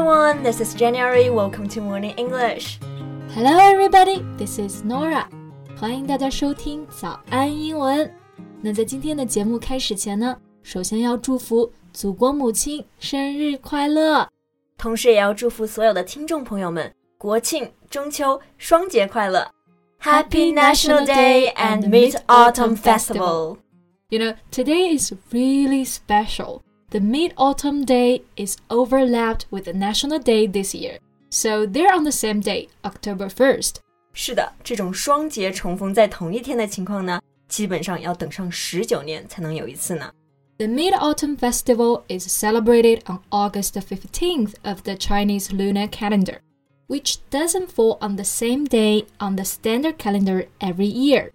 everyone, this is January. Welcome to Morning English. Hello everybody, this is Norah. 欢迎大家收听早安英文。那在今天的节目开始前呢，首先要祝福祖国母亲生日快乐，同时也要祝福所有的听众朋友们国庆、中秋、双节快乐。Happy National Day and Mid Autumn Festival. You know, today is really special. The Mid Autumn Day is overlapped with the National Day this year. So they're on the same day, October 1st. 是的，这种双节重逢在同一天的情况呢，基本上要等上十九年才能有一次呢。The Mid Autumn Festival is celebrated on August 15th of the Chinese lunar calendar, which doesn't fall on the same day on the standard calendar every year.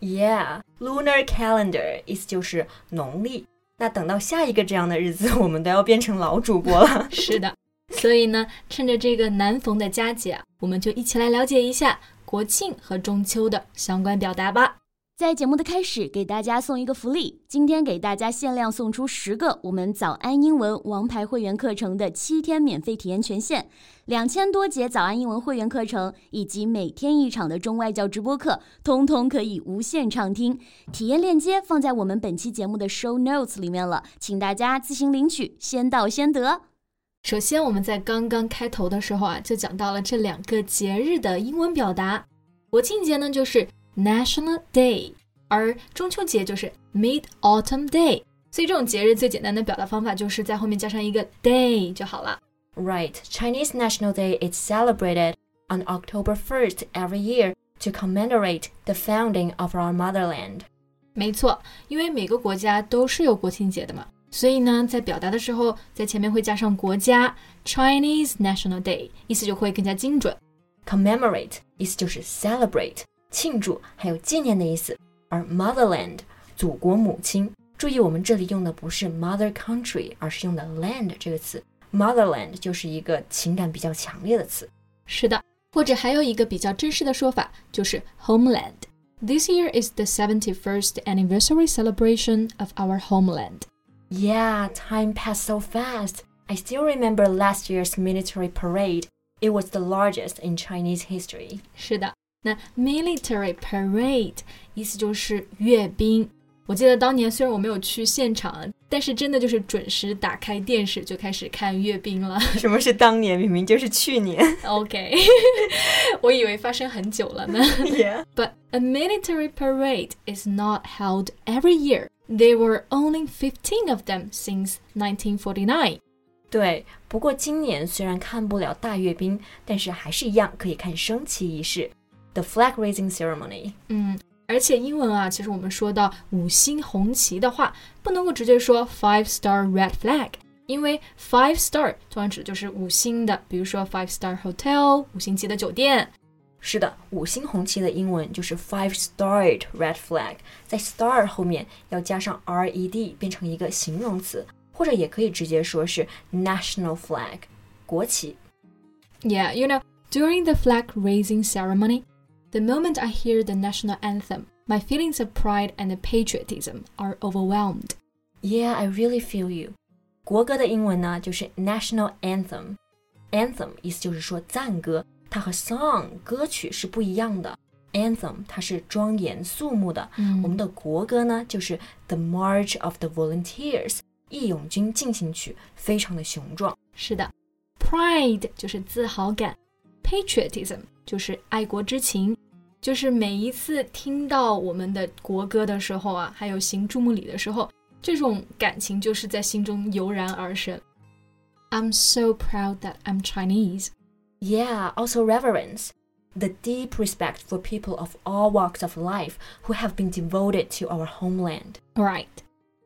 Yeah, lunar calendar 意思就是农历。 那等到下一个这样的日子，我们都要变成老主播了。是的，所以呢，趁着这个难逢的佳节，我们就一起来了解一下国庆和中秋的相关表达吧。在节目的开始，给大家送一个福利。今天给大家限量送出十个我们早安英文王牌会员课程的七天免费体验权限，两千多节早安英文会员课程以及每天一场的中外教直播课，通通可以无限畅听。体验链接放在我们本期节目的 show notes 里面了，请大家自行领取，先到先得。首先，我们在刚刚开头的时候啊，就讲到了这两个节日的英文表达。国庆节呢，就是。National Day，而中秋节就是 Mid Autumn Day，所以这种节日最简单的表达方法就是在后面加上一个 day 就好了。Right, Chinese National Day is celebrated on October 1st every year to commemorate the founding of our motherland. 没错，因为每个国家都是有国庆节的嘛，所以呢，在表达的时候，在前面会加上国家 Chinese National Day，意思就会更加精准。Commemorate 意思就是 celebrate。 庆祝还有纪念的意思，而 motherland 祖国母亲，注意我们这里用的不是 mother country，而是用的 land 这个词，motherland 就是一个情感比较强烈的词。是的，或者还有一个比较正式的说法就是 homeland。This year is the 71st anniversary celebration of our homeland. Yeah, time passed so fast. I still remember last year's military parade. It was the largest in Chinese history. 是的。 那 military parade 意思就是阅兵。我记得当年虽然我没有去现场，但是真的就是准时打开电视就开始看阅兵了。什么是当年？明明就是去年。OK，我以为发生很久了呢。Yeah. But a military parade is not held every year. There were only fifteen of them since 1949. 对，不过今年虽然看不了大阅兵，但是还是一样可以看升旗仪式。The flag raising ceremony。嗯，而且英文啊，其实我们说到五星红旗的话，不能够直接说 five star red flag，因为 five star 通常指的就是五星的，比如说 five star hotel 五星级的酒店。是的，五星红旗的英文就是 five starred red flag，在 star 后面要加上 r e d，变成一个形容词，或者也可以直接说是 national flag，国旗。Yeah, you know, during the flag raising ceremony. The moment I hear the national anthem, my feelings of pride and patriotism are overwhelmed. Yeah, I really feel you. 国歌的英文呢就是 national anthem。anthem 意思就是说赞歌，它和 song 歌曲是不一样的。anthem 它是庄严肃穆的，嗯、我们的国歌呢就是 the March of the Volunteers 义勇军进行曲，非常的雄壮。是的，pride 就是自豪感，patriotism 就是爱国之情，就是每一次听到我们的国歌的时候啊，还有行注目礼的时候，这种感情就是在心中油然而生。I'm so proud that I'm Chinese. Yeah, also reverence. The deep respect for people of all walks of life who have been devoted to our homeland. Right.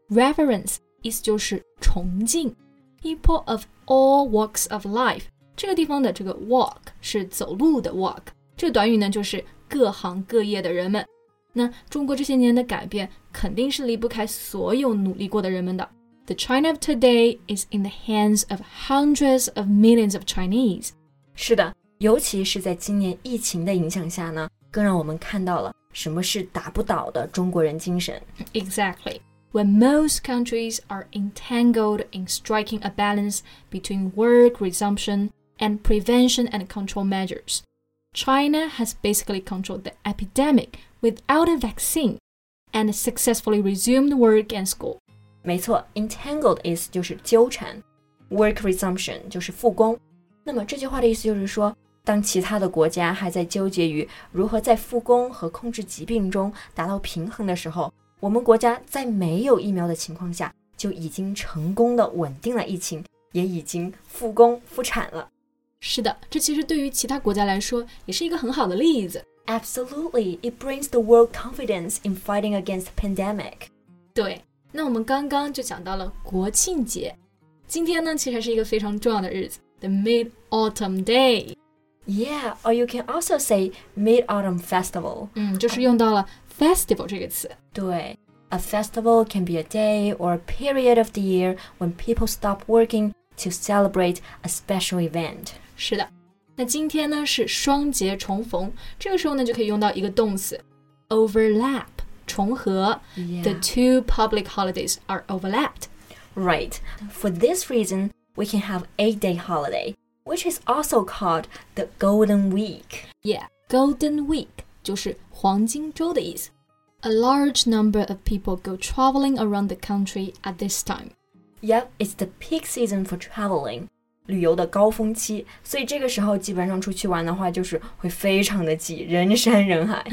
Reverence 意思就是崇敬。People of all walks of life 这个地方的这个 walk 是走路的 walk，这个短语呢就是各行各业的人们。那中国这些年的改变肯定是离不开所有努力过的人们的。The China of today is in the hands of hundreds of millions of Chinese。是的，尤其是在今年疫情的影响下呢，更让我们看到了什么是打不倒的中国人精神。Exactly。 when most countries are entangled in striking a balance between work resumption and prevention and control measures. China has basically controlled the epidemic without a vaccine and successfully resumed work and school. 没错，entangled 意思就是纠缠，work resumption 就是复工。那么这句话的意思就是说，当其他的国家还在纠结于如何在复工和控制疾病中达到平衡的时候，我们国家在没有疫苗的情况下，就已经成功的稳定了疫情，也已经复工复产了。 是的，这其实对于其他国家来说也是一个很好的例子。Absolutely, it brings the world confidence in fighting against the pandemic. 对，那我们刚刚就讲到了国庆节，今天呢其实是一个非常重要的日子，the Mid Autumn Day。Yeah, or you can also say Mid Autumn Festival. 嗯，就是用到了 festival 这个词。对，a festival can be a day or a period of the year when people stop working to celebrate a special event. 是的，那今天呢是双节重逢，这个时候呢就可以用到一个动词 overlap 重合。The two public holidays are overlapped. Right. For this reason, we can have a day holiday, which is also called the Golden Week. Yeah, Golden Week 就是黄金周的意思。A large number of people go traveling around the country at this time. Yep, it's the peak season for traveling. 旅游的高峰期，所以这个时候基本上出去玩的话，就是会非常的挤，人山人海。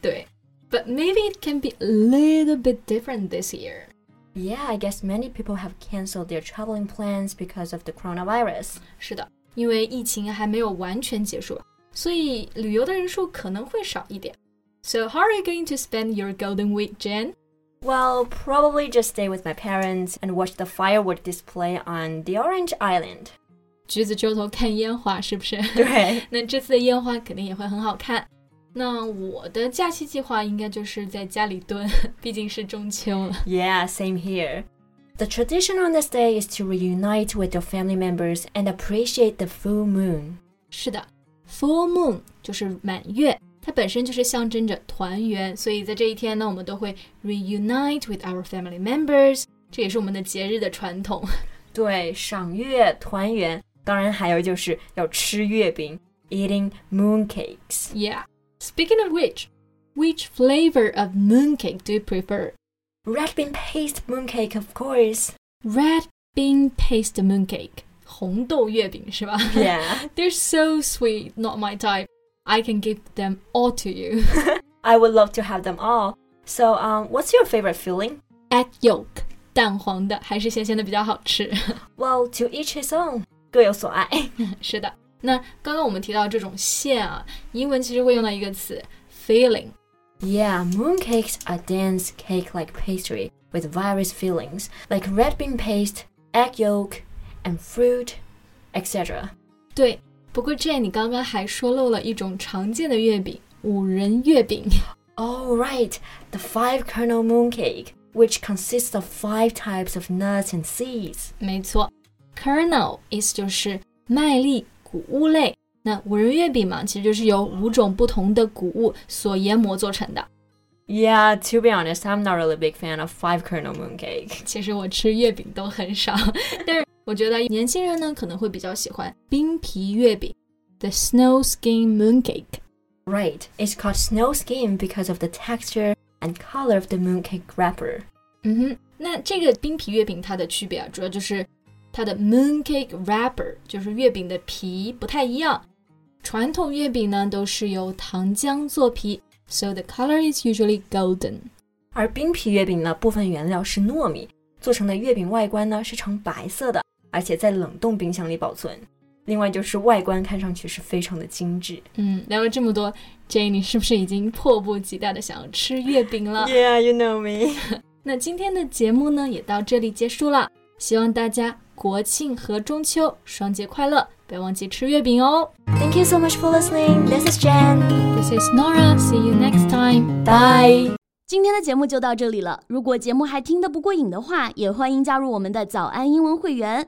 对，But maybe it can be a little bit different this year. Yeah, I guess many people have canceled their traveling plans because of the coronavirus. 是的，因为疫情还没有完全结束，所以旅游的人数可能会少一点。So how are you going to spend your golden week, Jen? Well, probably just stay with my parents and watch the firework display on the Orange Island. 橘子洲头看烟花是不是？对，那这次的烟花肯定也会很好看。那我的假期计划应该就是在家里蹲，毕竟是中秋了。Yeah, same here. The tradition on this day is to reunite with your family members and appreciate the full moon. 是的，full moon 就是满月。 它本身就是象征着团圆，所以在这一天呢，我们都会 reunite with our family members，这也是我们的节日的传统。对，赏月团圆，当然还有就是要吃月饼，eating mooncakes. Yeah. Speaking of which, which flavor of mooncake do you prefer? Red bean paste mooncake, of course. Red bean paste mooncake. 红豆月饼是吧 Yeah. They're so sweet, not my type. I can give them all to you. I would love to have them all. So, um, what's your favorite filling? Egg yolk，蛋黄的还是咸咸的比较好吃。 Well, to each his own. 各有所爱。是的，那刚刚我们提到这种馅啊，英文其实会用到一个词 filling。 Yeah, mooncakes are dense cake-like pastry with various fillings, like red bean paste, egg yolk, and fruit, etc. 对， 不过 Jane，你刚刚还说漏了一种常见的月饼——五仁月饼。 Oh, right, the five-kernel mooncake, which consists of five types of nuts and seeds. 没错，kernel 意思就是麦粒、谷物类。那五仁月饼嘛，其实就是由五种不同的谷物所研磨做成的。 Yeah, to be honest, I'm not really a big fan of five-kernel mooncake. 其实我吃月饼都很少，但是 我觉得年轻人呢可能会比较喜欢冰皮月饼，the snow skin mooncake。Right, it's called snow skin because of the texture and color of the mooncake wrapper. 嗯哼，那这个冰皮月饼它的区别啊，主要就是它的 mooncake wrapper，就是月饼的皮不太一样。传统月饼呢都是由糖浆做皮，so the color is usually golden。而冰皮月饼呢，部分原料是糯米做成的，月饼外观呢是呈白色的，而且在冷冻冰箱里保存。另外就是外观看上去是非常的精致。嗯，聊了这么多，Jane，你是不是已经迫不及待的想要吃月饼了？Yeah, you know me. 那今天的节目呢也到这里结束了，希望大家国庆和中秋双节快乐，不要忘记吃月饼哦。Thank you so much for listening. This is Jen. This is Nora. See you next time. Bye. 今天的节目就到这里了。如果节目还听得不过瘾的话，也欢迎加入我们的早安英文会员。